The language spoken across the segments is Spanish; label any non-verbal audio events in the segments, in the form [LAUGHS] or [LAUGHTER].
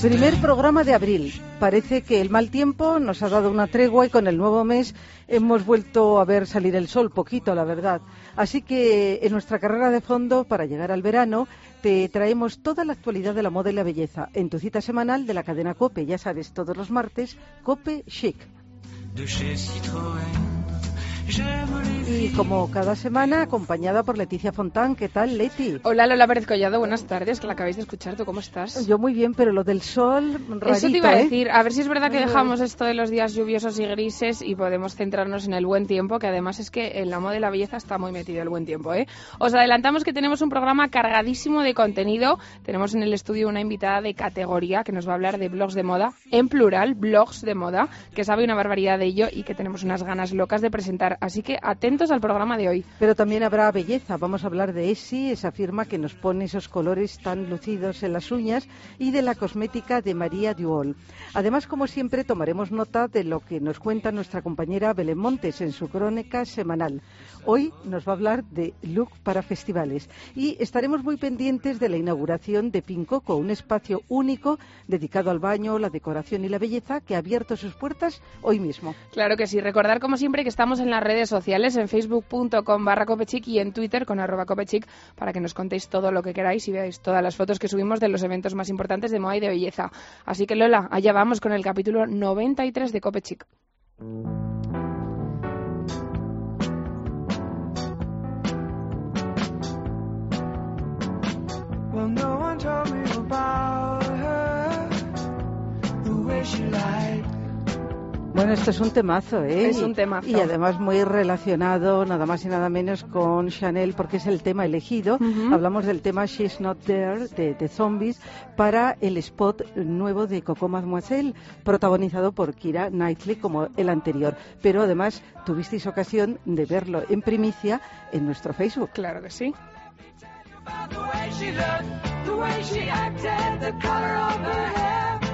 Primer programa de abril. Parece que el mal tiempo nos ha dado una tregua y con el nuevo mes hemos vuelto a ver salir el sol, poquito, la verdad. Así que en nuestra carrera de fondo, para llegar al verano, te traemos toda la actualidad de la moda y la belleza en tu cita semanal de la cadena Cope. Ya sabes, todos los martes, Cope Chic. Y como cada semana, acompañada por Leticia Fontán. ¿Qué tal, Leti? Hola, Lola Pérez Collado. Buenas tardes, que la acabáis de escuchar. ¿Tú cómo estás? Yo muy bien, pero lo del sol, rarito, Eso te iba a ¿eh? decir. A ver si es verdad que dejamos esto de los días lluviosos y grises y podemos centrarnos en el buen tiempo, que además es que en la moda y la belleza está muy metido el buen tiempo, ¿eh? Os adelantamos que tenemos un programa cargadísimo de contenido. Tenemos en el estudio una invitada de categoría que nos va a hablar de blogs de moda, en plural, blogs de moda, que sabe una barbaridad de ello y que tenemos unas ganas locas de presentar. Así que atentos al programa de hoy. Pero también habrá belleza. Vamos a hablar de Essie, esa firma que nos pone esos colores tan lucidos en las uñas, y de la cosmética de María Duol. Además, como siempre, tomaremos nota de lo que nos cuenta nuestra compañera Belén Montes en su crónica semanal. Hoy nos va a hablar de look para festivales y estaremos muy pendientes de la inauguración de Pincoco, un espacio único dedicado al baño, la decoración y la belleza que ha abierto sus puertas hoy mismo. Claro que sí. Recordar, como siempre, que estamos en las redes sociales, en facebook.com barra copechic y en Twitter con arroba copechic para que nos contéis todo lo que queráis y veáis todas las fotos que subimos de los eventos más importantes de moda y de belleza. Así que Lola, allá vamos con el capítulo 93 de Copechic. Bueno, esto es un temazo, ¿eh? Es un temazo. Y además muy relacionado, nada más y nada menos, con Chanel, porque es el tema elegido. Ujú. Hablamos del tema She's Not There, de, de Zombies, para el spot nuevo de Coco Mademoiselle, protagonizado por Kira Knightley, como el anterior. Pero además tuvisteis ocasión de verlo en primicia en nuestro Facebook. Claro que sí. The way she looked, the way she acted, the color of her hair.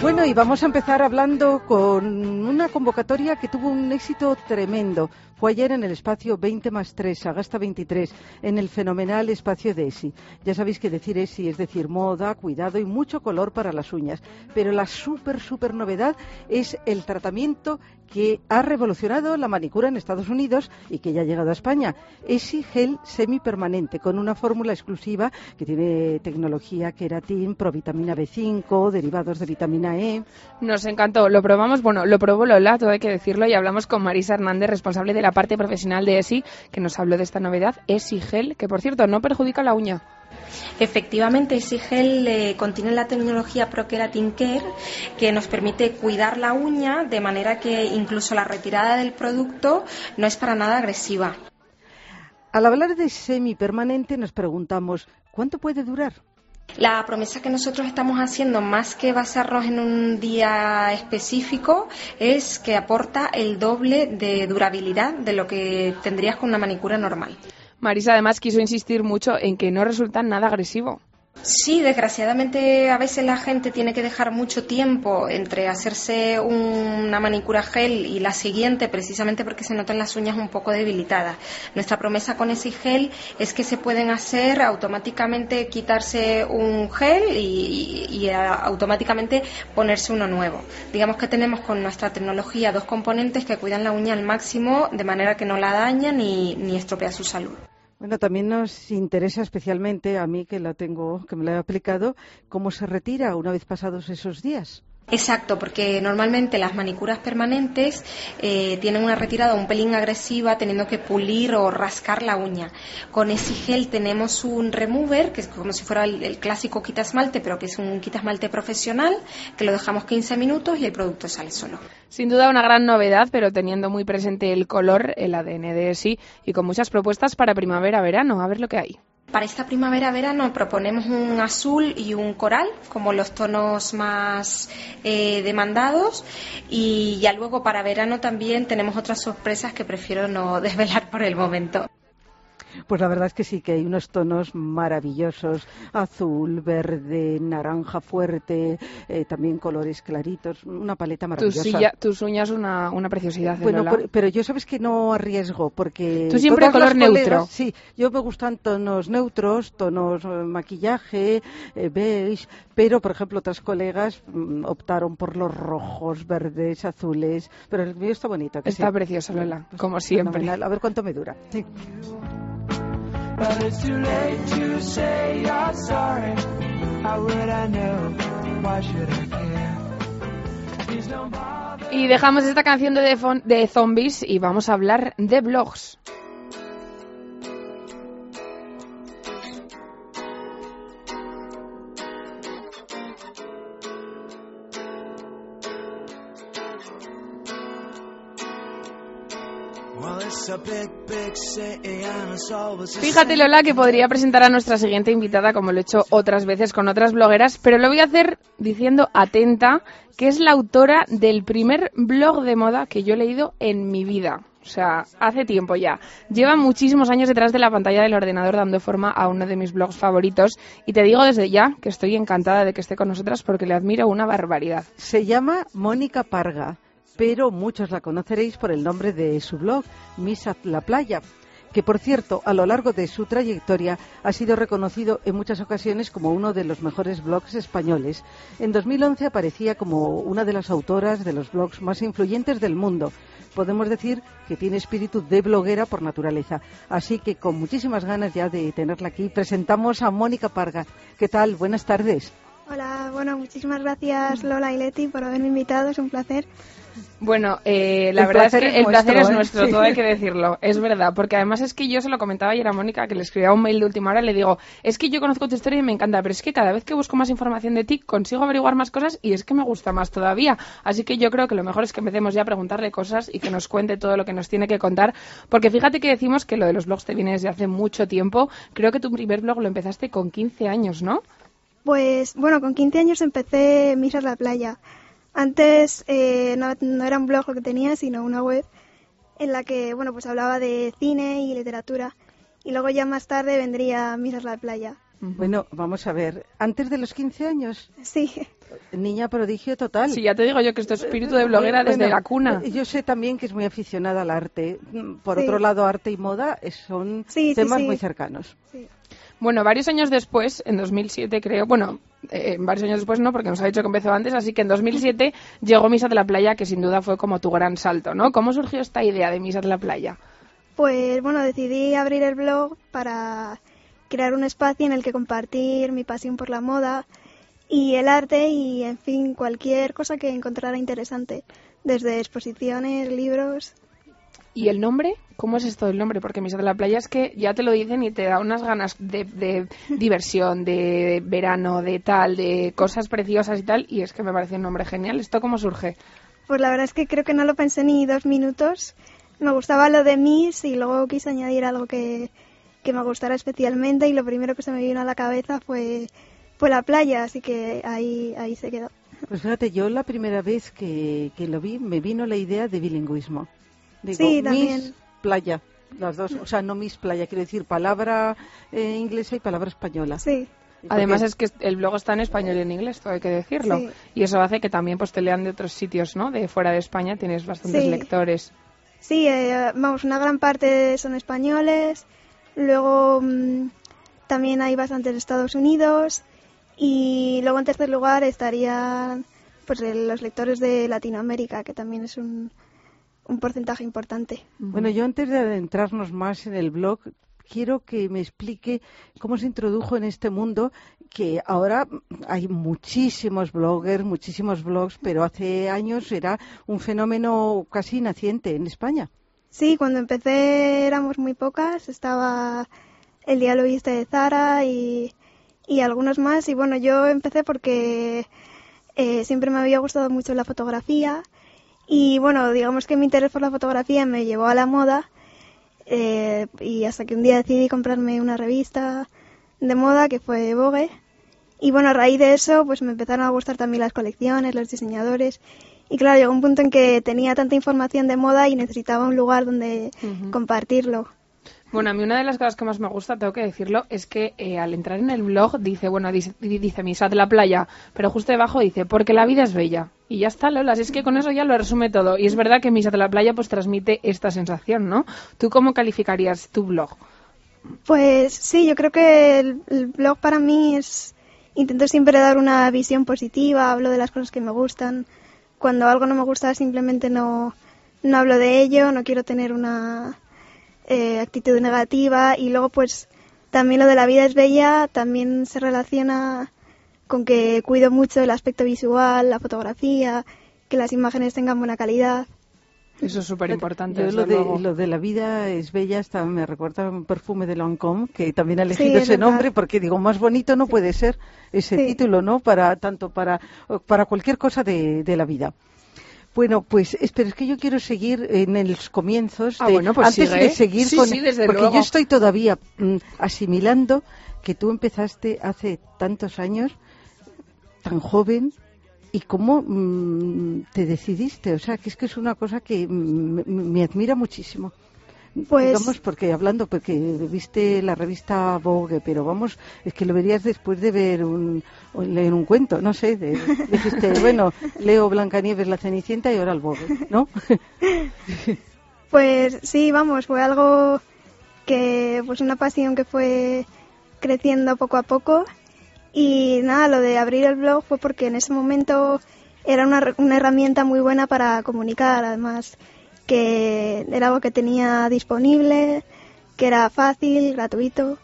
Bueno, y vamos a empezar hablando con una convocatoria que tuvo un éxito tremendo. Fue ayer en el espacio 20 más 3, Agasta 23, en el fenomenal espacio de ESI. Ya sabéis que decir ESI es decir moda, cuidado y mucho color para las uñas. Pero la súper, súper novedad es el tratamiento que ha revolucionado la manicura en Estados Unidos y que ya ha llegado a España. ESI Gel Semipermanente, con una fórmula exclusiva que tiene tecnología queratin, provitamina B5, derivados de vitamina E. Nos encantó. Lo probamos, bueno, lo probó Lola, todo hay que decirlo, y hablamos con Marisa Hernández, responsable de la parte profesional de ESI, que nos habló de esta novedad, ESI Gel, que por cierto no perjudica la uña. Efectivamente, ese gel eh, contiene la tecnología ProKeratin Care que nos permite cuidar la uña de manera que incluso la retirada del producto no es para nada agresiva. Al hablar de semipermanente nos preguntamos, ¿cuánto puede durar? La promesa que nosotros estamos haciendo, más que basarnos en un día específico, es que aporta el doble de durabilidad de lo que tendrías con una manicura normal. Marisa además quiso insistir mucho en que no resulta nada agresivo. Sí, desgraciadamente a veces la gente tiene que dejar mucho tiempo entre hacerse una manicura gel y la siguiente, precisamente porque se notan las uñas un poco debilitadas. Nuestra promesa con ese gel es que se pueden hacer automáticamente quitarse un gel y, automáticamente ponerse uno nuevo. Digamos que tenemos con nuestra tecnología dos componentes que cuidan la uña al máximo de manera que no la daña ni, ni estropea su salud. Bueno, también nos interesa especialmente a mí que la tengo, que me la he aplicado, cómo se retira una vez pasados esos días. Exacto, porque normalmente las manicuras permanentes eh, tienen una retirada un pelín agresiva, teniendo que pulir o rascar la uña. Con ese gel tenemos un remover, que es como si fuera el, el clásico quitasmalte, pero que es un quitasmalte profesional, que lo dejamos 15 minutos y el producto sale solo. Sin duda una gran novedad, pero teniendo muy presente el color, el ADN de ESI y con muchas propuestas para primavera-verano. A ver lo que hay. Para esta primavera-verano proponemos un azul y un coral como los tonos más eh, demandados y ya luego para verano también tenemos otras sorpresas que prefiero no [LAUGHS] desvelar por el momento. Pues la verdad es que sí, que hay unos tonos maravillosos, azul, verde, naranja fuerte, eh, también colores claritos, una paleta Tus, maravillosa. silla- tus uñas una, una preciosidad. ¿eh, Bueno, por- pero yo sabes que no arriesgo porque Tú siempre color neutro. sí, yo me gustan tonos neutros, tonos eh, maquillaje, eh, beige, pero por ejemplo otras colegas mm, optaron por los rojos, verdes, azules, pero el mío está bonito. que Está sí. precioso, Lola, Pues como siempre. fenomenal. A ver cuánto me dura. Sí. Y dejamos esta canción de, de zombies y vamos a hablar de blogs. Fíjate. Lola, que podría presentar a nuestra siguiente invitada, como lo he hecho otras veces con otras blogueras, pero lo voy a hacer diciendo atenta, que es la autora del primer blog de moda que yo he leído en mi vida. O sea, hace tiempo ya. Lleva muchísimos años detrás de la pantalla del ordenador dando forma a uno de mis blogs favoritos. Y te digo desde ya que estoy encantada de que esté con nosotras porque le admiro una barbaridad. Se llama Mónica Parga, pero muchos la conoceréis por el nombre de su blog, Misa la Playa, que por cierto, a lo largo de su trayectoria ha sido reconocido en muchas ocasiones como uno de los mejores blogs españoles. En 2011 aparecía como una de las autoras de los blogs más influyentes del mundo. Podemos decir que tiene espíritu de bloguera por naturaleza. Así que con muchísimas ganas ya de tenerla aquí, presentamos a Mónica Parga. ¿Qué tal? Buenas tardes. Hola, bueno, muchísimas gracias Lola y Leti por haberme invitado, es un placer. Bueno, eh, la El verdad es que el placer es ¿eh? nuestro, Sí. todo hay que decirlo, es verdad, porque además es que yo se lo comentaba ayer a Mónica, que le escribía un mail de última hora, le digo, es que yo conozco tu historia y me encanta, pero es que cada vez que busco más información de ti, consigo averiguar más cosas y es que me gusta más todavía. Así que yo creo que lo mejor es que empecemos ya a preguntarle cosas y que nos cuente todo lo que nos tiene que contar, porque fíjate que decimos que lo de los blogs te viene desde hace mucho tiempo, creo que tu primer blog lo empezaste con 15 años, ¿no? Pues bueno, con 15 años empecé Misas la Playa. Antes eh, no, no era un blog lo que tenía, sino una web en la que, bueno, pues hablaba de cine y literatura. Y luego ya más tarde vendría Misas la Playa. Bueno, vamos a ver. Antes de los 15 años, Sí, niña prodigio total. Sí, ya te digo yo que esto es espíritu de bloguera desde Bueno, la cuna. Yo sé también que es muy aficionada al arte. Mm, Por Sí. otro lado, arte y moda es- son sí, temas sí. muy cercanos. Bueno, varios años después, en 2007 creo, bueno, eh, varios años después no, porque nos ha dicho que empezó antes, así que en 2007 llegó Misa de la Playa, que sin duda fue como tu gran salto, ¿no? ¿Cómo surgió esta idea de Misa de la Playa? Pues bueno, decidí abrir el blog para crear un espacio en el que compartir mi pasión por la moda y el arte y, en fin, cualquier cosa que encontrara interesante, desde exposiciones, libros. ¿Y el nombre? ¿Cómo es esto del nombre? Porque Misa de la Playa es que ya te lo dicen y te da unas ganas de, de [LAUGHS] diversión, de verano, de tal, de cosas preciosas y tal, y es que me parece un nombre genial. ¿Esto cómo surge? Pues la verdad es que creo que no lo pensé ni dos minutos. Me gustaba lo de Miss y luego quise añadir algo que, que me gustara especialmente y lo primero que se me vino a la cabeza fue, fue la playa, así que ahí, ahí se quedó. Pues fíjate, yo la primera vez que, que lo vi me vino la idea de bilingüismo. Digo, Sí, Miss también. Playa, las dos, o sea, no Miss Playa, quiero decir palabra eh, inglesa y palabra española. Sí. Además es que el blog está en español y en inglés, todo hay que decirlo. Sí. Y eso hace que también pues te lean de otros sitios, ¿no? De fuera de España tienes bastantes Sí. lectores. Sí, eh, vamos, una gran parte son españoles, luego mm, también hay bastantes de Estados Unidos y luego en tercer lugar estarían pues el- los lectores de Latinoamérica, que también es un, un porcentaje importante. Bueno, yo antes de adentrarnos más en el blog, quiero que me explique cómo se introdujo en este mundo, que ahora hay muchísimos bloggers, muchísimos blogs, pero hace años era un fenómeno casi naciente en España. Sí, cuando empecé éramos muy pocas, estaba el diálogo de Zara y, y algunos más. Y bueno, yo empecé porque eh, siempre me había gustado mucho la fotografía y bueno, digamos que mi interés por la fotografía me llevó a la moda eh, y hasta que un día decidí comprarme una revista de moda que fue Vogue. Y bueno, a raíz de eso, pues me empezaron a gustar también las colecciones, los diseñadores. Y claro, llegó un punto en que tenía tanta información de moda y necesitaba un lugar donde compartirlo. Bueno, a mí una de las cosas que más me gusta, tengo que decirlo, es que eh, al entrar en el blog dice, bueno, dice, dice misa de la playa, pero justo debajo dice, porque la vida es bella. Y ya está, Lola, si es que con eso ya lo resume todo. Y es verdad que misa de la playa pues transmite esta sensación, ¿no? ¿Tú cómo calificarías tu blog? Pues sí, yo creo que el, el blog para mí es... Intento siempre dar una visión positiva, hablo de las cosas que me gustan. Cuando algo no me gusta simplemente no, no hablo de ello, no quiero tener una eh, actitud negativa y luego pues también lo de la vida es bella también se relaciona con que cuido mucho el aspecto visual, la fotografía, que las imágenes tengan buena calidad. Eso es súper importante. Lo lo de la vida es bella, hasta me recuerda un perfume de Lancôme, que también ha Sí, elegido es ese verdad. nombre, porque digo, más bonito no puede ser ese Sí. título, ¿no? Para, tanto para, para cualquier cosa de, de la vida. Bueno, pues, espera, es que yo quiero seguir en los comienzos. Ah, bueno, pues antes sigue, de seguir Sí, con. sí, desde porque luego. yo estoy todavía mm, asimilando que tú empezaste hace tantos años, tan joven, y cómo mm, te decidiste. O sea, que es que es una cosa que mm, me, me admira muchísimo. Pues- Digamos, porque hablando, porque viste la revista Vogue, pero vamos, es que lo verías después de ver un, o leer un cuento, no sé, de- dijiste, [LAUGHS] bueno, leo Blancanieves, la Cenicienta y ahora el Vogue, ¿no? [LAUGHS] Pues sí, vamos, fue algo que, pues una pasión que fue creciendo poco a poco. Y nada, lo de abrir el blog fue porque en ese momento era una, una herramienta muy buena para comunicar, además que era algo que tenía disponible, que era fácil, gratuito.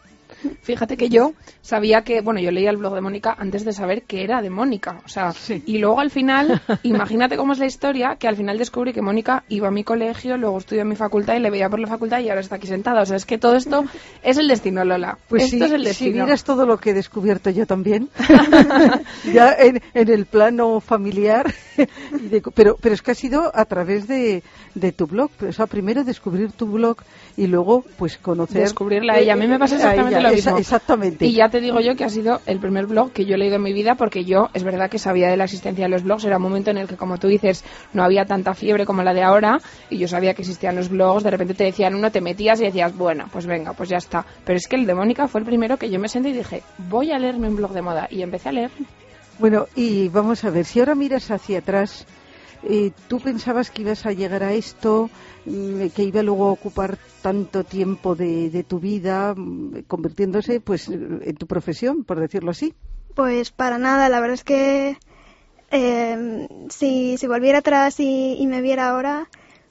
Fíjate que yo sabía que, bueno, yo leía el blog de Mónica antes de saber que era de Mónica. O sea, y luego al final, imagínate cómo es la historia, que al final descubrí que Mónica iba a mi colegio, luego estudió en mi facultad y le veía por la facultad y ahora está aquí sentada. O sea, es que todo esto es el destino, Lola. Pues esto sí, es el si destino. vieras todo lo que he descubierto yo también, [LAUGHS] [LAUGHS] ya en, en el plano familiar, de- pero, pero es que ha sido a través de, de tu blog. O sea, primero descubrir tu blog y luego pues conocer... Descubrirla a ella. A mí me pasa a exactamente ella, lo esa- mismo. exactamente. Y ya te digo yo que ha sido el primer blog que yo he leído en mi vida porque yo, es verdad que sabía de la existencia de los blogs, era un momento en el que, como tú dices, no había tanta fiebre como la de ahora y yo sabía que existían los blogs, de repente te decían uno, te metías y decías, bueno, pues venga, pues ya está. Pero es que el de Mónica fue el primero que yo me senté y dije, voy a leerme un blog de moda y empecé a leer. Bueno, y vamos a ver, si ahora miras hacia atrás, eh, ¿tú pensabas que ibas a llegar a esto, mm, que iba luego a ocupar tanto tiempo de, de tu vida, mm, convirtiéndose pues en tu profesión, por decirlo así? Pues para nada, la verdad es que eh, si, volviera atrás y, me viera ahora,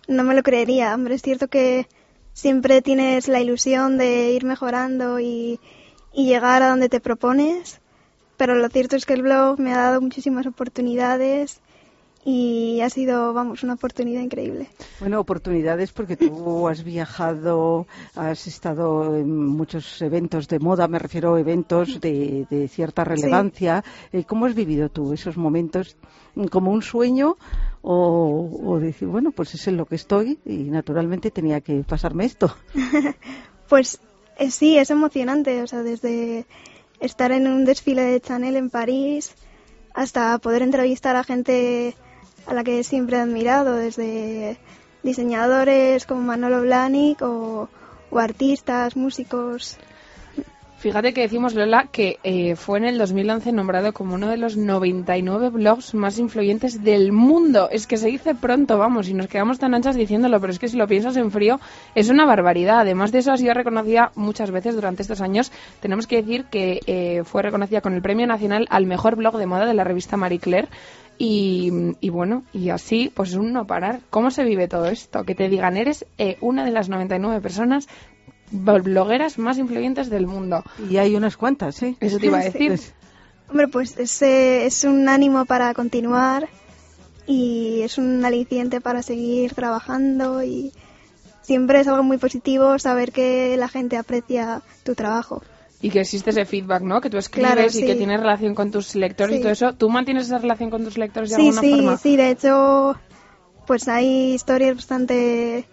no me lo creería. Hombre, es cierto que siempre tienes la ilusión de ir mejorando y llegar a donde te propones, pero lo cierto es que el blog me ha dado muchísimas oportunidades y ha sido, vamos, una oportunidad increíble. Bueno, oportunidades porque tú has viajado, has estado en muchos eventos de moda, me refiero a eventos de, de cierta relevancia. Eh, ¿Cómo has vivido tú esos momentos? ¿Como un sueño o, o decir, bueno, pues es en lo que estoy y naturalmente tenía que pasarme esto? [LAUGHS] Pues eh, sí, es emocionante, o sea, desde estar en un desfile de Chanel en París hasta poder entrevistar a gente a la que siempre he admirado, desde diseñadores como Manolo Blahnik o, o artistas, músicos. Fíjate que decimos, Lola, que eh, fue en el 2011 nombrado como uno de los 99 blogs más influyentes del mundo. Es que se dice pronto, vamos, y nos quedamos tan anchas diciéndolo, pero es que si lo piensas en frío, es una barbaridad. Además de eso, ha sido reconocida muchas veces durante estos años. Tenemos que decir que eh, fue reconocida con el Premio Nacional al Mejor Blog de Moda de la revista Marie Claire. Y, y bueno, y así, pues es un no parar. ¿Cómo se vive todo esto? Que te digan, eres eh, una de las 99 personas blogueras más influyentes del mundo. Y hay unas cuantas, ¿eh? Eso te iba a decir. Hombre, pues es, eh, es un ánimo para continuar y es un aliciente para seguir trabajando y siempre es algo muy positivo saber que la gente aprecia tu trabajo. Y que existe ese feedback, ¿no? Que tú escribes Claro, y sí. que tienes relación con tus lectores y Sí. todo eso. ¿Tú mantienes esa relación con tus lectores de Sí, alguna sí, forma? sí, de hecho, pues hay historias bastante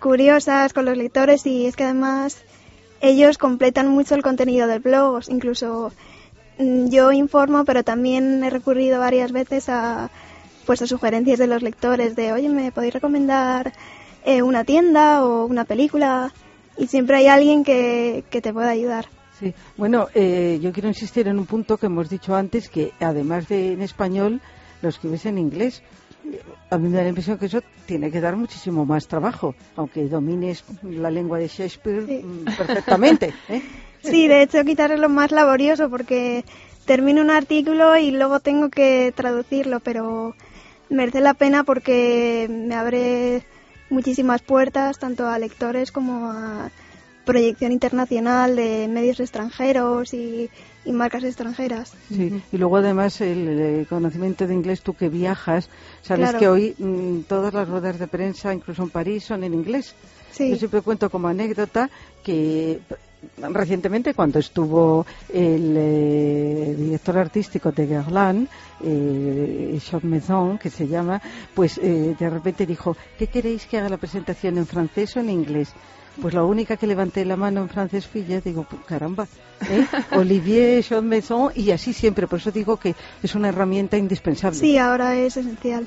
curiosas con los lectores y es que además ellos completan mucho el contenido del blog, incluso mm, yo informo, pero también he recurrido varias veces a pues a sugerencias de los lectores de, oye, ¿me podéis recomendar eh, una tienda o una película? y siempre hay alguien que, que te pueda ayudar. Sí, bueno, eh, yo quiero insistir en un punto que hemos dicho antes, que además de en español, lo escribes en inglés. A mí me da la impresión que eso tiene que dar muchísimo más trabajo, aunque domines la lengua de Shakespeare Sí. mm, perfectamente. ¿eh? [LAUGHS] Sí, de hecho quizás es lo más laborioso porque termino un artículo y luego tengo que traducirlo, pero merece la pena porque me abre muchísimas puertas tanto a lectores como a proyección internacional de medios extranjeros y, y marcas extranjeras. Sí, y luego además el, eh, conocimiento de inglés, tú que viajas, sabes Claro. que hoy mm, todas las ruedas de prensa, incluso en París, son en inglés. Sí. Yo siempre cuento como anécdota que recientemente cuando estuvo el eh, director artístico de Guerlain, eh, Jean Maison, que se llama, pues eh, de repente dijo, ¿qué queréis que haga la presentación en francés o en inglés? Pues la única que levanté la mano en francés fui yo, digo, "Pu- caramba, ¿eh? Olivier Jean Maison, y así siempre, por eso digo que es una herramienta indispensable. Sí, ahora es esencial.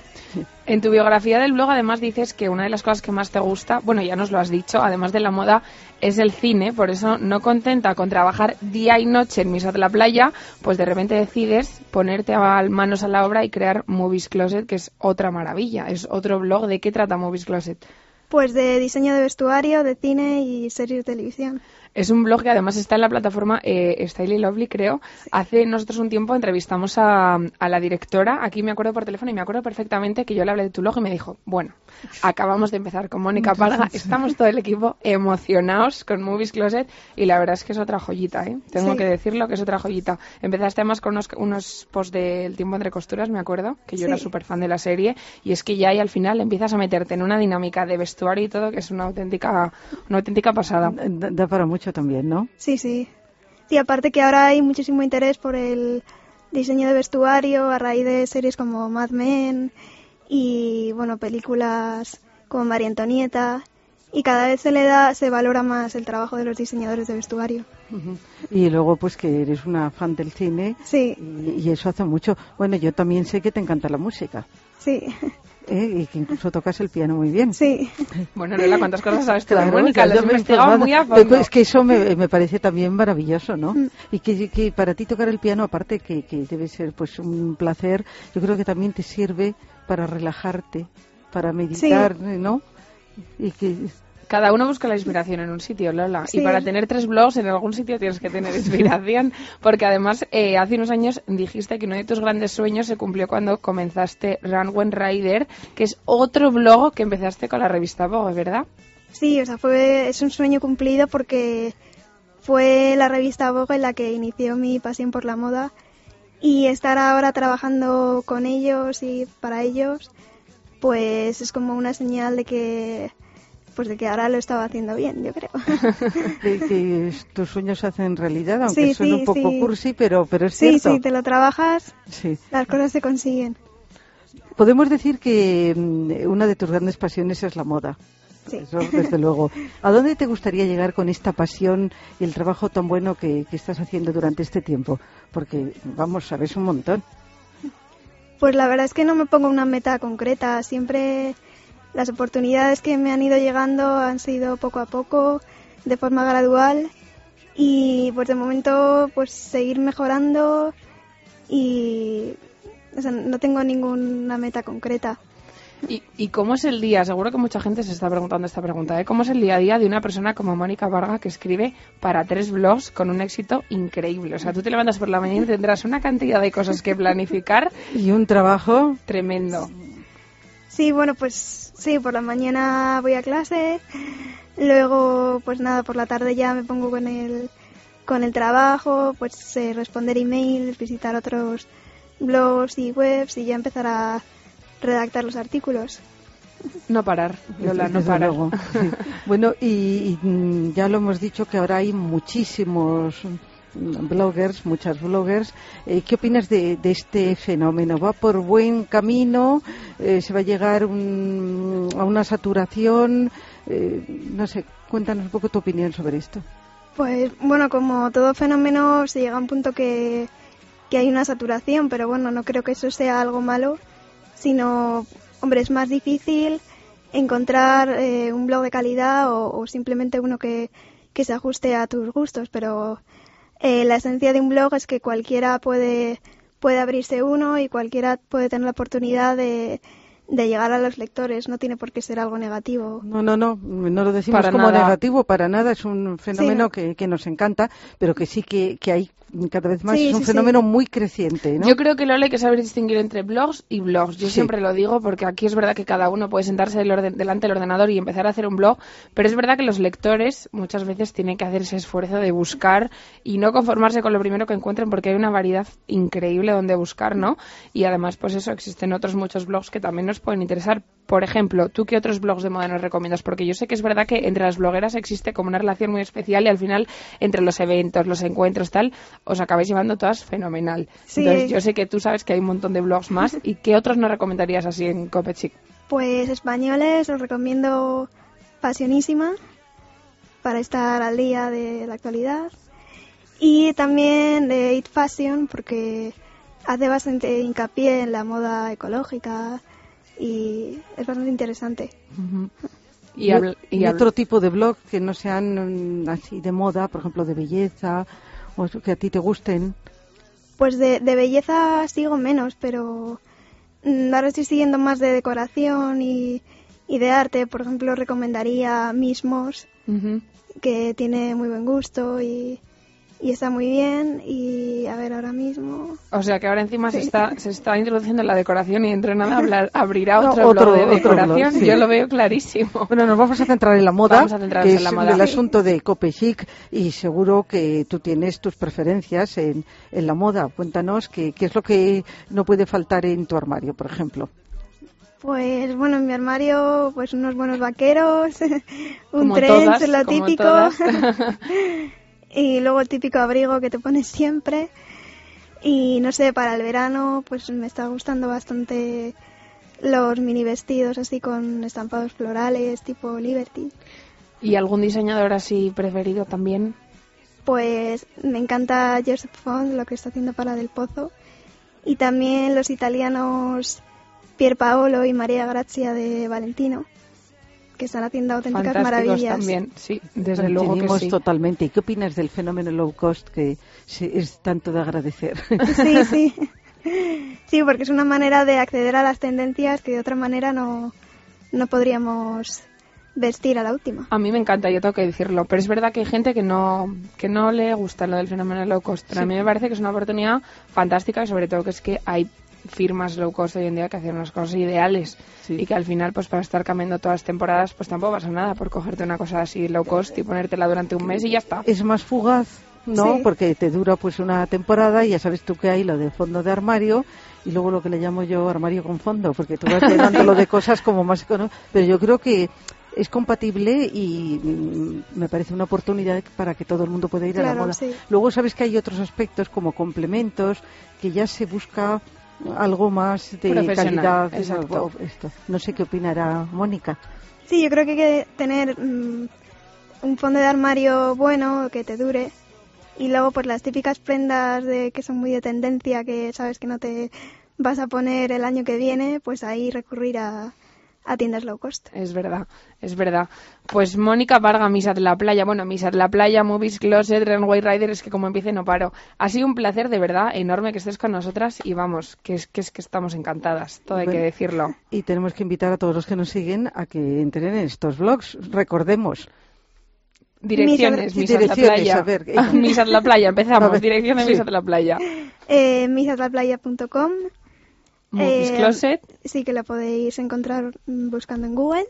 En tu biografía del blog además dices que una de las cosas que más te gusta, bueno ya nos lo has dicho, además de la moda, es el cine, por eso no contenta con trabajar día y noche en Misa de la Playa, pues de repente decides ponerte a manos a la obra y crear Movies Closet, que es otra maravilla, es otro blog. ¿De qué trata Movies Closet? Pues de diseño de vestuario, de cine y series de televisión. Es un blog que además está en la plataforma eh, Style Lovely, creo. Hace nosotros un tiempo entrevistamos a, a la directora, aquí me acuerdo por teléfono y me acuerdo perfectamente que yo le hablé de tu blog y me dijo, bueno, acabamos de empezar con Mónica Parga, estamos todo el equipo emocionados con Movies Closet y la verdad es que es otra joyita, ¿eh? Tengo Sí. que decirlo que es otra joyita. Empezaste además con unos, unos posts del tiempo entre costuras, me acuerdo, que yo Sí. era súper fan de la serie y es que ya ahí al final empiezas a meterte en una dinámica de vestuario y todo que es una auténtica, una auténtica pasada. Da, da para mucho también, ¿no? Sí, sí. Sí, aparte que ahora hay muchísimo interés por el diseño de vestuario a raíz de series como Mad Men y, bueno, películas como María Antonieta y cada vez se le da, se valora más el trabajo de los diseñadores de vestuario. Y luego, pues que eres una fan del cine Sí, y, y eso hace mucho. Bueno, yo también sé que te encanta la música sí, ¿eh? y que incluso tocas el piano muy bien. sí. Bueno, Lola, ¿cuántas cosas sabes tú de Claro, Mónica? he investigado muy a Eh, fondo. Es que eso me, me parece también maravilloso, ¿no? Mm. Y que, que para ti tocar el piano, aparte que, que debe ser pues un placer, yo creo que también te sirve para relajarte, para meditar, ¿no? Y que Cada uno busca la inspiración en un sitio, Lola. Sí. Y para tener tres blogs en algún sitio tienes que tener inspiración. Porque además, eh, hace unos años dijiste que uno de tus grandes sueños se cumplió cuando comenzaste Runway Rider, que es otro blog que empezaste con la revista Vogue, ¿verdad? Sí, o sea, fue, es un sueño cumplido porque fue la revista Vogue la que inició mi pasión por la moda y estar ahora trabajando con ellos y para ellos, pues es como una señal de que, pues de que ahora lo estaba haciendo bien, yo creo. [LAUGHS] que, tus sueños se hacen realidad, aunque Sí, suene sí, un poco sí. cursi, pero, pero es sí, cierto. sí, te lo trabajas, Sí. las cosas se consiguen. Podemos decir que mm, una de tus grandes pasiones es la moda. Sí. Eso, desde luego. ¿A dónde te gustaría llegar con esta pasión y el trabajo tan bueno que, que estás haciendo durante este tiempo? Porque, vamos, sabes un montón. Pues la verdad es que no me pongo una meta concreta, siempre las oportunidades que me han ido llegando han sido poco a poco, de forma gradual y pues de momento pues seguir mejorando y o sea, no tengo ninguna meta concreta. ¿Y, ¿Y cómo es el día? Seguro que mucha gente se está preguntando esta pregunta. ¿eh? ¿Cómo es el día a día de una persona como Mónica Varga que escribe para tres blogs con un éxito increíble? O sea, tú te levantas por la mañana y tendrás una cantidad de cosas que planificar Y un trabajo, tremendo. Sí, bueno, pues sí, por la mañana voy a clase, luego pues nada, por la tarde ya me pongo con el, con el trabajo, pues eh, responder emails, visitar otros blogs y webs y ya empezar a redactar los artículos. No parar, Lola, no parar. luego. [LAUGHS] Bueno, y, y, mm, ya lo hemos dicho que ahora hay muchísimos bloggers, muchas bloggers. Eh, ¿Qué opinas de, de este fenómeno? ¿Va por buen camino? Eh, ¿Se va a llegar un- a una saturación? Eh, no sé, cuéntanos un poco tu opinión sobre esto. Pues bueno, como todo fenómeno se llega a un punto que, que hay una saturación, pero bueno, no creo que eso sea algo malo, sino, hombre, es más difícil encontrar un blog de calidad o, o simplemente uno que, que se ajuste a tus gustos, pero eh, la esencia de un blog es que cualquiera puede, puede abrirse uno y cualquiera puede tener la oportunidad de, de llegar a los lectores, no tiene por qué ser algo negativo. No, no, no, no lo decimos Para como nada. negativo, para nada, es un fenómeno no. que, que nos encanta, pero que sí que, que hay cada vez más, Sí, es un sí, sí. fenómeno muy creciente, ¿no? Yo creo que Lola hay que saber distinguir entre blogs y blogs. Yo Sí. siempre lo digo porque aquí es verdad que cada uno puede sentarse del orden- delante del ordenador y empezar a hacer un blog, pero es verdad que los lectores muchas veces tienen que hacer ese esfuerzo de buscar y no conformarse con lo primero que encuentren porque hay una variedad increíble donde buscar, ¿no? Y además, pues eso, existen otros muchos blogs que también nos pueden interesar. Por ejemplo, ¿tú qué otros blogs de moda nos recomiendas? Porque yo sé que es verdad que entre las blogueras existe como una relación muy especial y al final entre los eventos, los encuentros, tal, os acabáis llevando todas fenomenal. Sí. Entonces, yo sé que tú sabes que hay un montón de blogs más. [LAUGHS] ¿Y qué otros nos recomendarías así en Copechic? Pues españoles os recomiendo Pasionísima para estar al día de la actualidad y también de It Fashion porque hace bastante hincapié en la moda ecológica y es bastante interesante. [LAUGHS] Y, Y, habl- y y habl- otro tipo de blog que no sean mm, así de moda, por ejemplo, de belleza, o que a ti te gusten. Pues de, de belleza sigo menos, pero mm, ahora estoy siguiendo más de decoración y, y de arte. Por ejemplo, recomendaría Mismos, que tiene muy buen gusto y, y está muy bien. Y a ver, ahora mismo. O sea que ahora encima se, está, se está introduciendo en la decoración y dentro de nada hablar- [LAUGHS] abrirá No, otro, otro- blog de otro decoración. blog, sí. Yo lo veo clarísimo. Bueno, nos vamos a centrar en la moda, Vamos a centrarnos que en la es moda. el asunto de Cope Chic, y seguro que tú tienes tus preferencias en, en la moda. Cuéntanos qué, qué es lo que no puede faltar en tu armario, por ejemplo. Pues bueno, en mi armario, pues unos buenos vaqueros, [LAUGHS] un Como trench, todas, lo como típico. [LAUGHS] y luego el típico abrigo que te pones siempre. Y no sé, para el verano, pues me está gustando bastante los mini vestidos así con estampados florales, tipo Liberty. ¿Y algún diseñador así preferido también? Pues me encanta Joseph Font, lo que está haciendo para Del Pozo. Y también los italianos Pier Paolo y María Grazia de Valentino, que están haciendo auténticas Fantásticos maravillas. también, sí, desde luego que sí. totalmente. ¿Y qué opinas del fenómeno low cost que es tanto de agradecer? [LAUGHS] Sí, [LAUGHS] sí. Sí, porque es una manera de acceder a las tendencias que de otra manera no, no podríamos vestir a la última. A mí me encanta, yo tengo que decirlo, pero es verdad que hay gente que no que no le gusta lo del fenómeno low cost. Pero a mí me parece que es una oportunidad fantástica y sobre todo que es que hay firmas low cost hoy en día que hacen unas cosas ideales Sí. y que al final pues para estar cambiando todas las temporadas pues tampoco pasa nada por cogerte una cosa así low cost y ponértela durante un mes y ya está. es más fugaz, ¿no? Sí. Porque te dura pues una temporada y ya sabes tú que hay lo de fondo de armario y luego lo que le llamo yo armario con fondo, porque tú vas llenándolo de cosas como más económicas. Pero yo creo que es compatible y mm, me parece una oportunidad para que todo el mundo pueda ir a la moda. sí. Luego sabes que hay otros aspectos como complementos que ya se busca algo más de calidad. exacto. esto. No sé qué opinará Mónica. Sí, yo creo que hay que tener mm, un fondo de armario bueno que te dure y luego pues las típicas prendas de que son muy de tendencia que sabes que no te vas a poner el año que viene, pues ahí recurrir a, a tiendas low cost. Es verdad, es verdad. Pues Mónica Varga, Misa de la Playa, bueno, Misa de la Playa, Movies Closet, Runway Rider, es que como empiece no paro. Ha sido un placer de verdad enorme que estés con nosotras y vamos, que es que, es que estamos encantadas, todo hay que decirlo. Y tenemos que invitar a todos los que nos siguen a que entren en estos blogs. Recordemos, Direcciones, Sí, Misa de la Playa. a ver. [LAUGHS] De la Playa, empezamos. [LAUGHS] Dirección de sí. Misa de la Playa. Eh, misaslaplaya.com Movies Eh, Closet. Sí, que la podéis encontrar buscando en Google.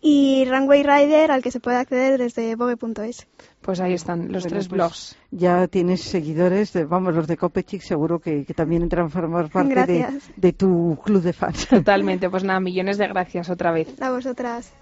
Y Runway Rider, al que se puede acceder desde vogue.es. Pues ahí están los Bueno, tres pues blogs. Ya tienes seguidores, de- vamos, los de Copechic seguro que, que también entran a formar [LAUGHS] parte de, de tu club de fans. Totalmente, pues nada, millones de gracias otra vez. A vosotras.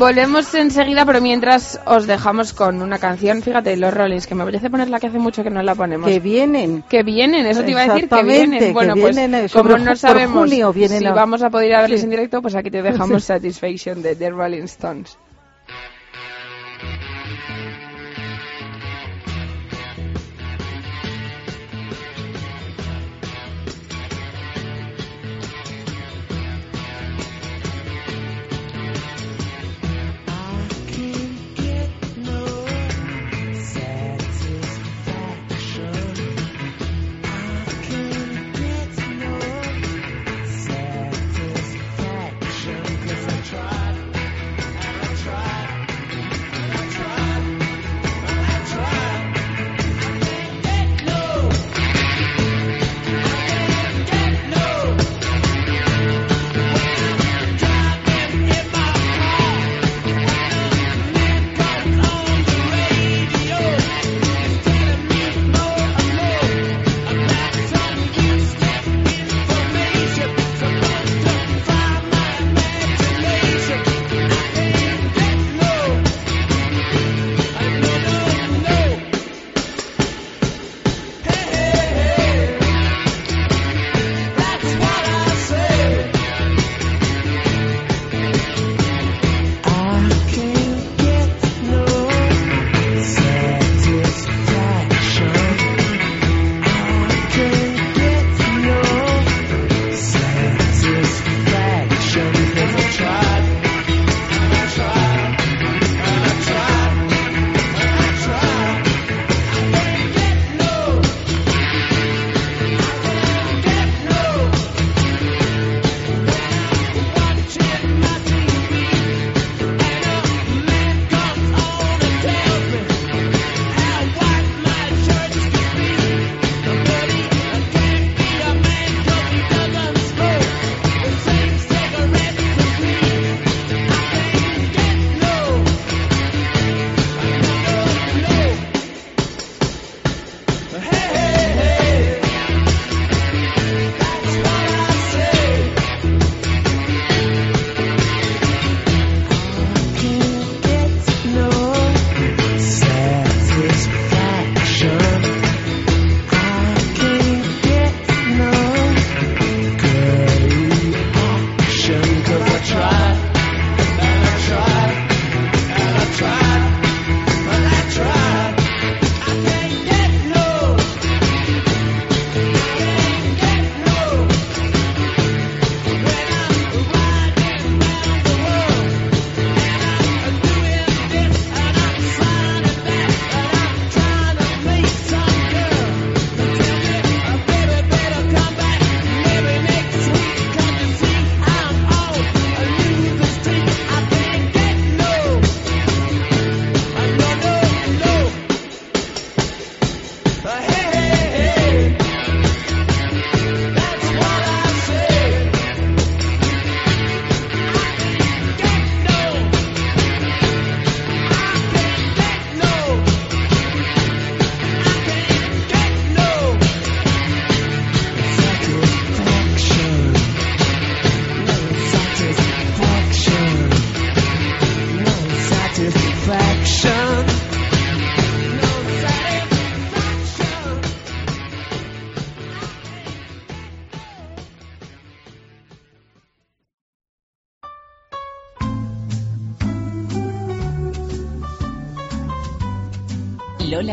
Volvemos enseguida, pero mientras os dejamos con una canción. Fíjate, los Rollins, que me apetece ponerla que hace mucho que no la ponemos. que vienen. Que vienen, eso te iba a decir, que vienen. que Bueno, vienen, eh, pues sobre como no sabemos junio si a- vamos a poder ir a verles Sí. en directo, pues aquí te dejamos [LAUGHS] Satisfaction de The Rolling Stones.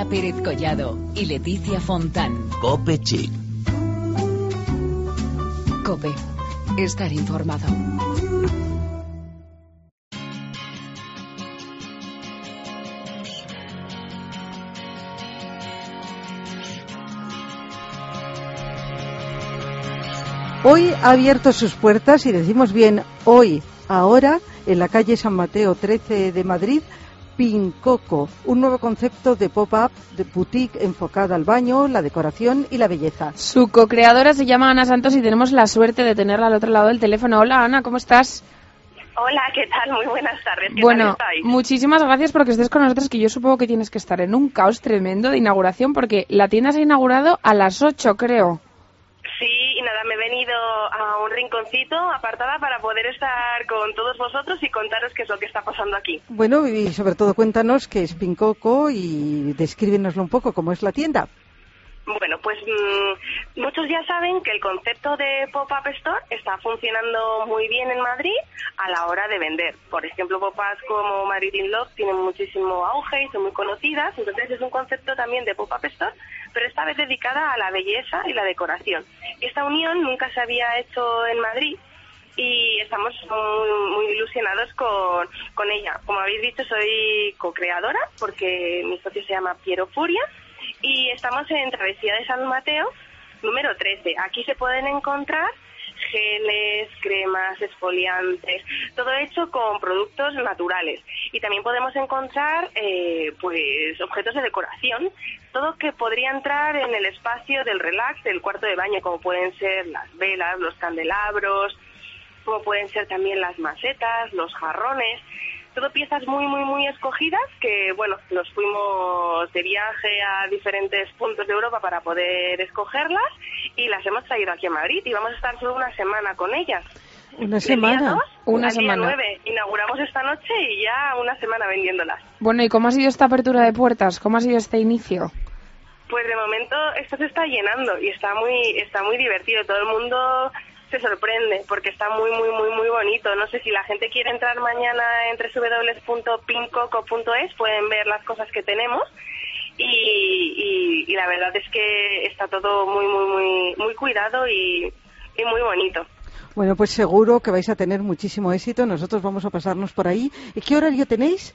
Pérez Collado y Leticia Fontán. Cope Chic. Cope. Estar informado. Hoy ha abierto sus puertas, y decimos bien hoy, ahora, en la calle San Mateo 13 de Madrid, Pincoco, un nuevo concepto de pop-up, de boutique enfocada al baño, la decoración y la belleza. Su co-creadora se llama Ana Santos y tenemos la suerte de tenerla al otro lado del teléfono. Hola Ana, ¿cómo estás? Hola, ¿qué tal? Muy buenas tardes. ¿Qué Bueno, tal estáis? muchísimas gracias porque estés con nosotros, que yo supongo que tienes que estar en un caos tremendo de inauguración porque la tienda se ha inaugurado a las 8, creo. Nada, me he venido a un rinconcito apartada para poder estar con todos vosotros y contaros qué es lo que está pasando aquí. Bueno, y sobre todo cuéntanos qué es Pincoco y descríbenoslo un poco, cómo es la tienda. Bueno, pues mm, muchos ya saben que el concepto de pop-up store está funcionando muy bien en Madrid a la hora de vender. Por ejemplo, pop-ups como Madrid in Love tienen muchísimo auge y son muy conocidas, entonces es un concepto también de pop-up store, pero esta vez dedicada a la belleza y la decoración. Esta unión nunca se había hecho en Madrid y estamos muy, muy ilusionados con, con ella. Como habéis visto, soy co-creadora porque mi socio se llama Piero Furia y estamos en Travesía de San Mateo, número 13. Aquí se pueden encontrar geles, cremas, exfoliantes, todo hecho con productos naturales. Y también podemos encontrar eh, pues objetos de decoración, todo que podría entrar en el espacio del relax del cuarto de baño, como pueden ser las velas, los candelabros, como pueden ser también las macetas, los jarrones, todo piezas muy, muy, muy escogidas que, bueno, nos fuimos de viaje a diferentes puntos de Europa para poder escogerlas y las hemos traído aquí a Madrid y vamos a estar solo una semana con ellas. Una semana. 2 Una semana. 9 inauguramos esta noche y ya una semana vendiéndolas. Bueno, ¿y cómo ha sido esta apertura de puertas? ¿Cómo ha sido este inicio? Pues de momento esto se está llenando y está muy está muy divertido. Todo el mundo se sorprende porque está muy muy muy muy bonito. No sé si la gente quiere entrar mañana en www.pincoco.es pueden ver las cosas que tenemos y, y- y la verdad es que está todo muy muy muy muy cuidado y, y muy bonito. Bueno, pues seguro que vais a tener muchísimo éxito. Nosotros vamos a pasarnos por ahí. ¿Y qué horario tenéis?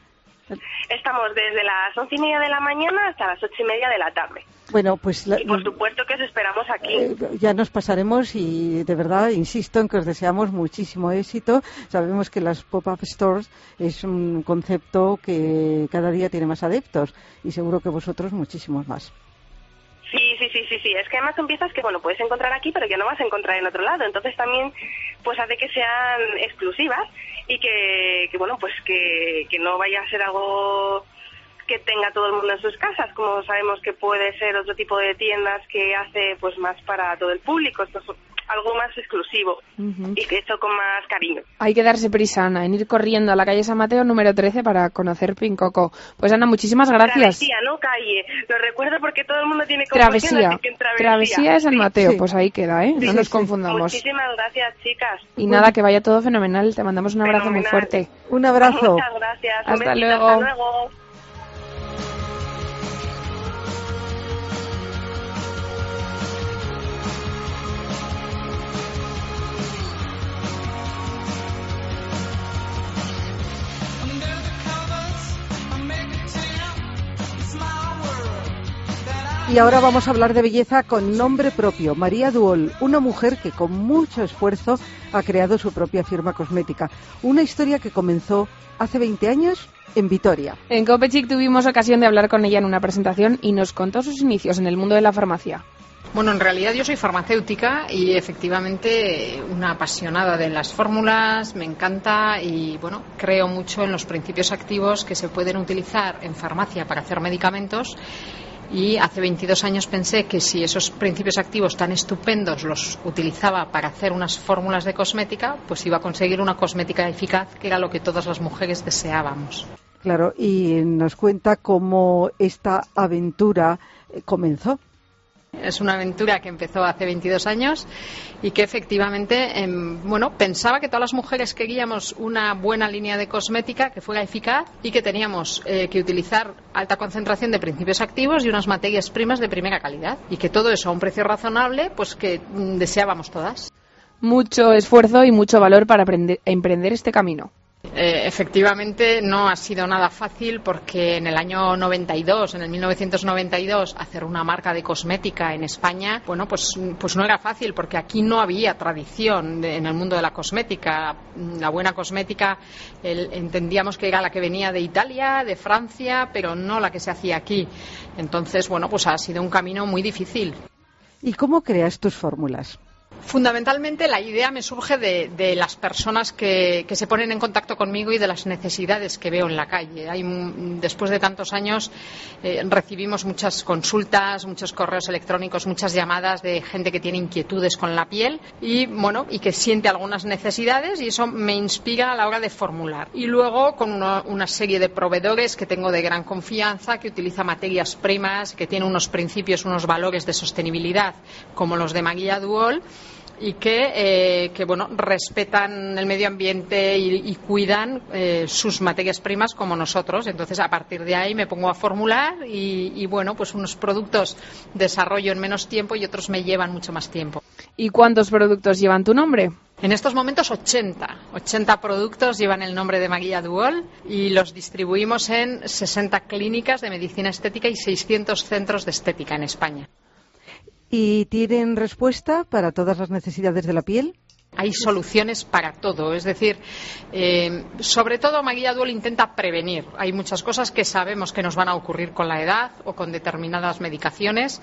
Estamos desde las once y media de la mañana hasta las ocho y media de la tarde. Bueno, pues la- Y por supuesto que os esperamos aquí. Eh, ya nos pasaremos y de verdad insisto en que os deseamos muchísimo éxito. Sabemos que las pop-up stores es un concepto que cada día tiene más adeptos y seguro que vosotros muchísimos más. Sí, sí, sí, sí, sí. Es que además son piezas que, bueno, puedes encontrar aquí, pero que no vas a encontrar en otro lado. Entonces también, pues hace que sean exclusivas y que, que bueno, pues que, que no vaya a ser algo que tenga todo el mundo en sus casas, como sabemos que puede ser otro tipo de tiendas que hace, pues más para todo el público. Esto es algo más exclusivo y que hecho con más cariño. Hay que darse prisa, Ana, en ir corriendo a la calle San Mateo número 13 para conocer Pincoco. Pues Ana, muchísimas gracias. Travesía, no calle. Lo recuerdo porque todo el mundo tiene Travesía. así que en Travesía de San. Mateo, Sí. pues ahí queda, ¿eh? Sí, no sí, nos sí. confundamos. Muchísimas gracias, chicas. Y nada, que vaya todo fenomenal. Te mandamos un abrazo muy Fenomenal. fuerte. Un abrazo. Muchas gracias. Un Hasta besito, luego. Hasta luego. Y ahora vamos a hablar de belleza con nombre propio. María Duol, una mujer que con mucho esfuerzo ha creado su propia firma cosmética. Una historia que comenzó hace 20 años en Vitoria. En Copechic tuvimos ocasión de hablar con ella en una presentación y nos contó sus inicios en el mundo de la farmacia. Bueno, en realidad yo soy farmacéutica y efectivamente una apasionada de las fórmulas, me encanta y bueno, creo mucho en los principios activos que se pueden utilizar en farmacia para hacer medicamentos y hace 22 años pensé que si esos principios activos tan estupendos los utilizaba para hacer unas fórmulas de cosmética, pues iba a conseguir una cosmética eficaz, que era lo que todas las mujeres deseábamos. Claro, y nos cuenta cómo esta aventura eh, comenzó. Es una aventura que empezó hace 22 años y que efectivamente, em, bueno, pensaba que todas las mujeres queríamos una buena línea de cosmética que fuera eficaz y que teníamos eh, que utilizar alta concentración de principios activos y unas materias primas de primera calidad y que todo eso a un precio razonable, pues que mm, deseábamos todas. Mucho esfuerzo y mucho valor para emprender este camino. Eh, efectivamente, no ha sido nada fácil porque en el año 92, en el 1992, hacer una marca de cosmética en España, bueno, pues, pues no era fácil porque aquí no había tradición en el mundo de la cosmética. La buena cosmética entendíamos que era la que venía de Italia, de Francia, pero no la que se hacía aquí. Entonces, bueno, pues ha sido un camino muy difícil. ¿Y cómo creas tus fórmulas? Fundamentalmente la idea me surge de, las personas que, se ponen en contacto conmigo y de las necesidades que veo en la calle. Hay, después de tantos años eh, recibimos muchas consultas, muchos correos electrónicos, muchas llamadas de gente que tiene inquietudes con la piel y bueno y que siente algunas necesidades y eso me inspira a la hora de formular. Y luego con uno- una serie de proveedores que tengo de gran confianza que utiliza materias primas, que tiene unos principios, unos valores de sostenibilidad como los de Maguilla Duol y que, eh, que, bueno, respetan el medio ambiente y, y cuidan eh, sus materias primas como nosotros. Entonces, a partir de ahí me pongo a formular y, y, bueno, pues unos productos desarrollo en menos tiempo y otros me llevan mucho más tiempo. ¿Y cuántos productos llevan tu nombre? En estos momentos 80. 80 productos llevan el nombre de Maguilla Duol y los distribuimos en 60 clínicas de medicina estética y 600 centros de estética en España. ¿Y tienen respuesta para todas las necesidades de la piel? Hay soluciones para todo, es decir, eh, sobre todo Maguilla Duel intenta prevenir. Hay muchas cosas que sabemos que nos van a ocurrir con la edad o con determinadas medicaciones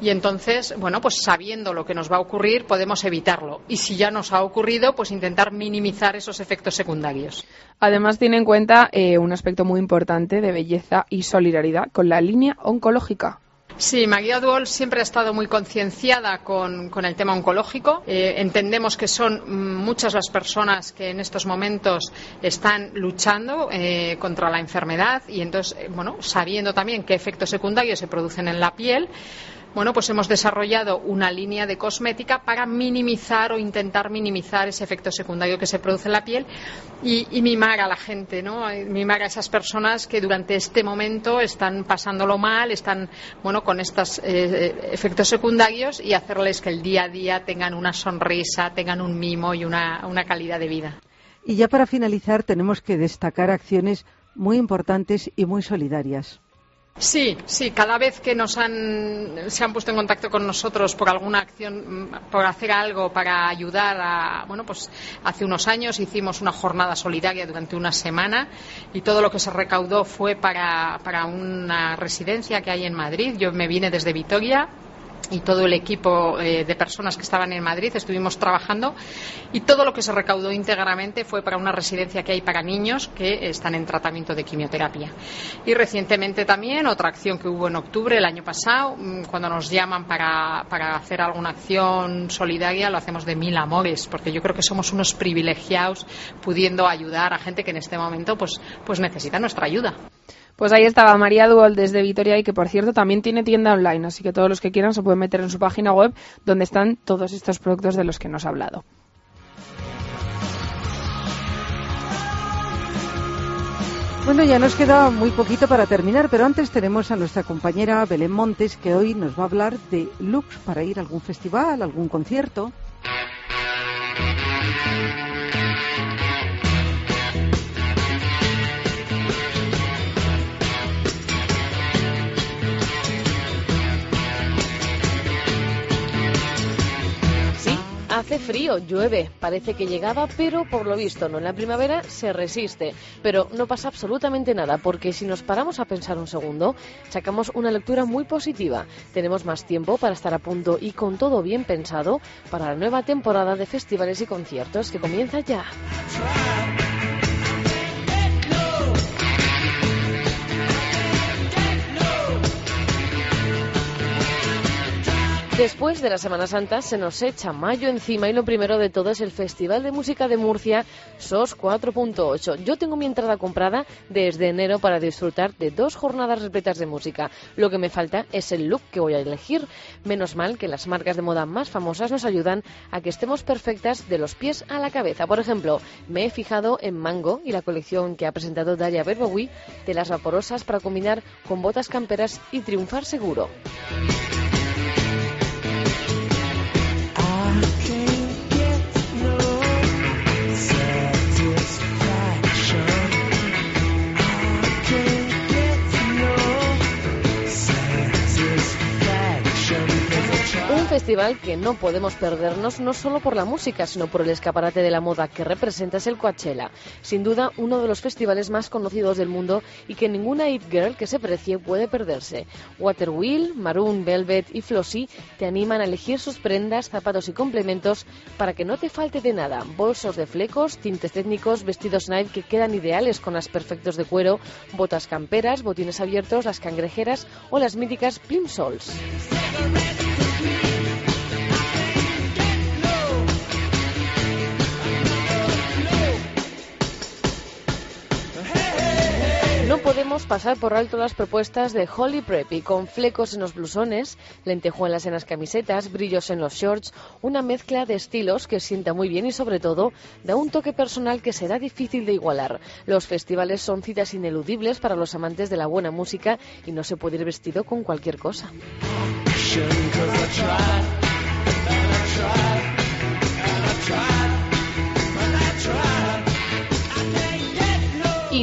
y entonces, bueno, pues sabiendo lo que nos va a ocurrir podemos evitarlo y si ya nos ha ocurrido, pues intentar minimizar esos efectos secundarios. Además tiene en cuenta eh, un aspecto muy importante de belleza y solidaridad con la línea oncológica. Sí, Maguía Duol siempre ha estado muy concienciada con, el tema oncológico. Eh, entendemos que son muchas las personas que en estos momentos están luchando eh, contra la enfermedad y entonces, eh, bueno, sabiendo también qué efectos secundarios se producen en la piel, bueno, pues hemos desarrollado una línea de cosmética para minimizar o intentar minimizar ese efecto secundario que se produce en la piel y, y mimar a la gente, ¿no? Eh, Mimar a esas personas que durante este momento están pasándolo mal, están, bueno, con estos eh, efectos secundarios y hacerles que el día a día tengan una sonrisa, tengan un mimo y una, una calidad de vida. Y ya para finalizar tenemos que destacar acciones muy importantes y muy solidarias. Sí, sí, cada vez que nos han, se han puesto en contacto con nosotros por alguna acción, mm, por hacer algo para ayudar a, bueno, pues hace unos años hicimos una jornada solidaria durante una semana y todo lo que se recaudó fue para, para una residencia que hay en Madrid. Yo me vine desde Vitoria y todo el equipo eh, de personas que estaban en Madrid estuvimos trabajando y todo lo que se recaudó íntegramente fue para una residencia que hay para niños que están en tratamiento de quimioterapia. Y recientemente también otra acción que hubo en octubre el año pasado, mm, cuando nos llaman para, para hacer alguna acción solidaria, lo hacemos de mil amores, porque yo creo que somos unos privilegiados pudiendo ayudar a gente que en este momento pues, pues necesita nuestra ayuda. Pues ahí estaba María Duol desde Vitoria y que por cierto también tiene tienda online, así que todos los que quieran se pueden meter en su página web donde están todos estos productos de los que nos ha hablado. Bueno, ya nos queda muy poquito para terminar, pero antes tenemos a nuestra compañera Belén Montes que hoy nos va a hablar de looks para ir a algún festival, algún concierto. Hace frío, llueve, parece que llegaba, pero por lo visto no. En la primavera se resiste, pero no pasa absolutamente nada, porque si nos paramos a pensar un segundo, sacamos una lectura muy positiva. Tenemos más tiempo para estar a punto y con todo bien pensado para la nueva temporada de festivales y conciertos que comienza ya. Después de la Semana Santa se nos echa mayo encima y lo primero de todo es el Festival de Música de Murcia SOS 4.8. Yo tengo mi entrada comprada desde enero para disfrutar de dos jornadas repletas de música. Lo que me falta es el look que voy a elegir. Menos mal que las marcas de moda más famosas nos ayudan a que estemos perfectas de los pies a la cabeza. Por ejemplo, me he fijado en Mango y la colección que ha presentado Daria Berbowi de las vaporosas para combinar con botas camperas y triunfar seguro. Festival que no podemos perdernos no solo por la música, sino por el escaparate de la moda que representa es el Coachella. Sin duda, uno de los festivales más conocidos del mundo y que ninguna It Girl que se precie puede perderse. Waterwheel, Maroon, Velvet y Flossy te animan a elegir sus prendas, zapatos y complementos para que no te falte de nada. Bolsos de flecos, tintes técnicos, vestidos night que quedan ideales con las perfectos de cuero, botas camperas, botines abiertos, las cangrejeras o las míticas plimsolls. No podemos pasar por alto las propuestas de Holly Preppy, con flecos en los blusones, lentejuelas en las camisetas, brillos en los shorts, una mezcla de estilos que sienta muy bien y sobre todo da un toque personal que será difícil de igualar. Los festivales son citas ineludibles para los amantes de la buena música y no se puede ir vestido con cualquier cosa.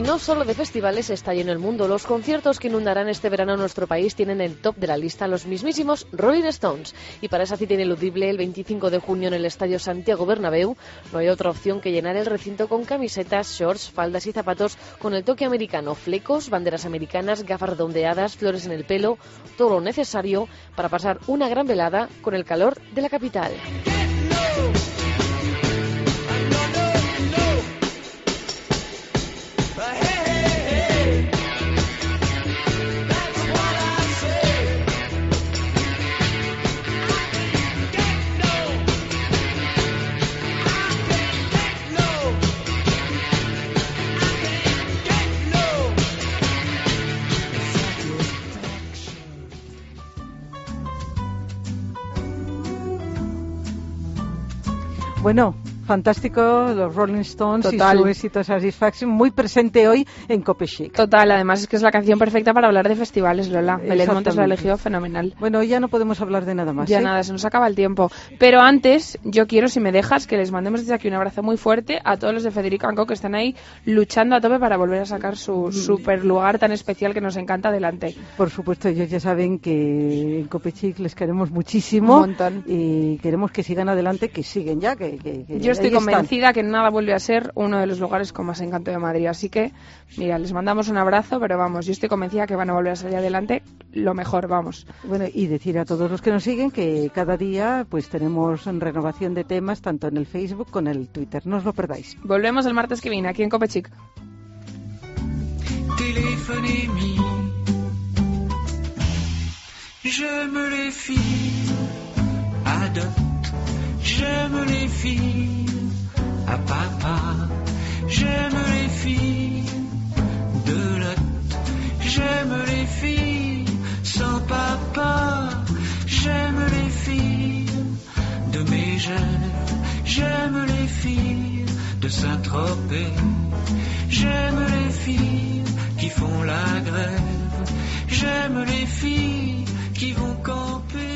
No solo de festivales está lleno el mundo. Los conciertos que inundarán este verano nuestro país tienen el top de la lista los mismísimos Rolling Stones. Y para esa cita ineludible, el 25 de junio en el Estadio Santiago Bernabéu, no hay otra opción que llenar el recinto con camisetas, shorts, faldas y zapatos con el toque americano, flecos, banderas americanas, gafas redondeadas, flores en el pelo, todo lo necesario para pasar una gran velada con el calor de la capital. Bueno, fantástico los Rolling Stones Total. y su éxito Satisfaction, muy presente hoy en Cope Chic. Total, además es que es la canción perfecta para hablar de festivales, Lola. Belén Montes lo ha elegido fenomenal. Bueno, hoy ya no podemos hablar de nada más. Ya ¿eh? nada, se nos acaba el tiempo. Pero antes, yo quiero, si me dejas, que les mandemos desde aquí un abrazo muy fuerte a todos los de Federico Anco que están ahí luchando a tope para volver a sacar Mm. su super lugar tan especial que nos encanta adelante. Por supuesto, ellos ya saben que en Copechic les queremos muchísimo Un montón. y queremos que sigan adelante, que siguen ya, que, que- que Yo estoy ahí están. convencida que nada vuelve a ser uno de los lugares con más encanto de Madrid. Así que, mira, les mandamos un abrazo, pero vamos, yo estoy convencida que van a volver a salir adelante lo mejor, vamos. Bueno, y decir a todos los que nos siguen que cada día pues tenemos renovación de temas tanto en el Facebook como en el Twitter. No os lo perdáis. Volvemos el martes que viene aquí en Copechic. téléphonémie. J'aime les j'aime les filles. À papa, j'aime les filles de lot, j'aime les filles sans papa, j'aime les filles de Mégève, j'aime les filles de Saint-Tropez, j'aime les filles qui font la grève, j'aime les filles qui vont camper.